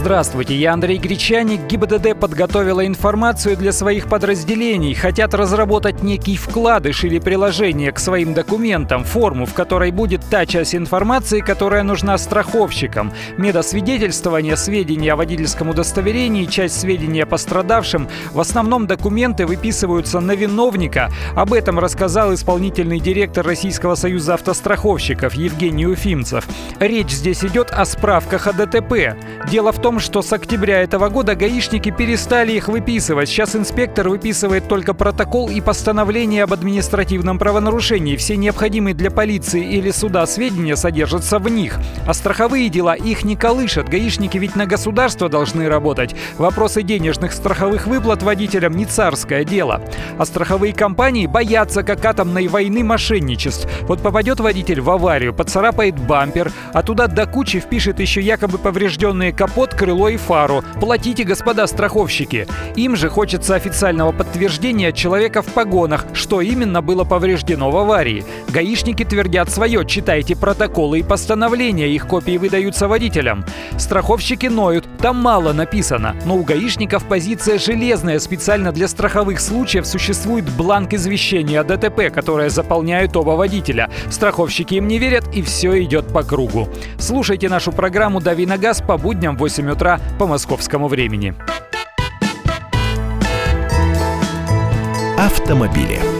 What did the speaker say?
Здравствуйте, я Андрей Гречаник. ГИБДД подготовила информацию для своих подразделений. Хотят разработать некий вкладыш или приложение к своим документам, форму, в которой будет та часть информации, которая нужна страховщикам. Медосвидетельствование, сведения о водительском удостоверении, часть сведений о пострадавшем. В основном документы выписываются на виновника. Об этом рассказал исполнительный директор Российского союза автостраховщиков Евгений Уфимцев. Речь здесь идет о справках о ДТП. Дело в том, что с октября этого года гаишники перестали их выписывать. Сейчас инспектор выписывает только протокол и постановление об административном правонарушении. Все необходимые для полиции или суда сведения содержатся в них. А страховые дела их не колышат. Гаишники ведь на государство должны работать. Вопросы денежных страховых выплат водителям не царское дело. А страховые компании боятся как атомной войны мошенничеств. Вот попадет водитель в аварию, поцарапает бампер, а туда до кучи впишет еще якобы поврежденные капот, крыло и фару. Платите, господа страховщики. Им же хочется официального подтверждения человека в погонах, что именно было повреждено в аварии. Гаишники твердят свое, читайте протоколы и постановления, их копии выдаются водителям. Страховщики ноют, там мало написано, но у гаишников позиция железная, специально для страховых случаев существует бланк извещения о ДТП, которое заполняют оба водителя. Страховщики им не верят и все идет по кругу. Слушайте нашу программу «Дави на газ» по будням 8 8 утра по московскому времени. Автомобили.